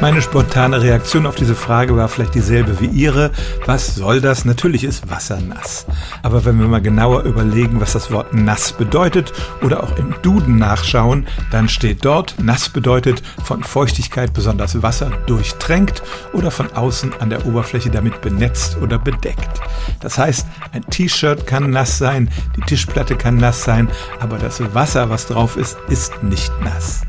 Meine spontane Reaktion auf diese Frage war vielleicht dieselbe wie Ihre. Was soll das? Natürlich ist Wasser nass. Aber wenn wir mal genauer überlegen, was das Wort nass bedeutet oder auch im Duden nachschauen, dann steht dort, nass bedeutet von Feuchtigkeit besonders Wasser durchtränkt oder von außen an der Oberfläche damit benetzt oder bedeckt. Das heißt, ein T-Shirt kann nass sein, die Tischplatte kann nass sein, aber das Wasser, was drauf ist, ist nicht nass.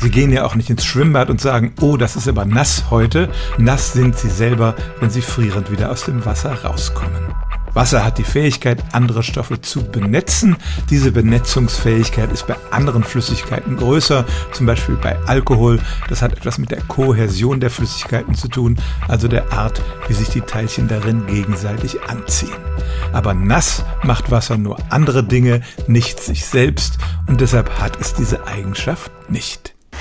Sie gehen ja auch nicht ins Schwimmbad und sagen, oh, das ist aber nass heute. Nass sind sie selber, wenn sie frierend wieder aus dem Wasser rauskommen. Wasser hat die Fähigkeit, andere Stoffe zu benetzen. Diese Benetzungsfähigkeit ist bei anderen Flüssigkeiten größer, zum Beispiel bei Alkohol. Das hat etwas mit der Kohäsion der Flüssigkeiten zu tun, also der Art, wie sich die Teilchen darin gegenseitig anziehen. Aber nass macht Wasser nur andere Dinge, nicht sich selbst, und deshalb hat es diese Eigenschaft nicht.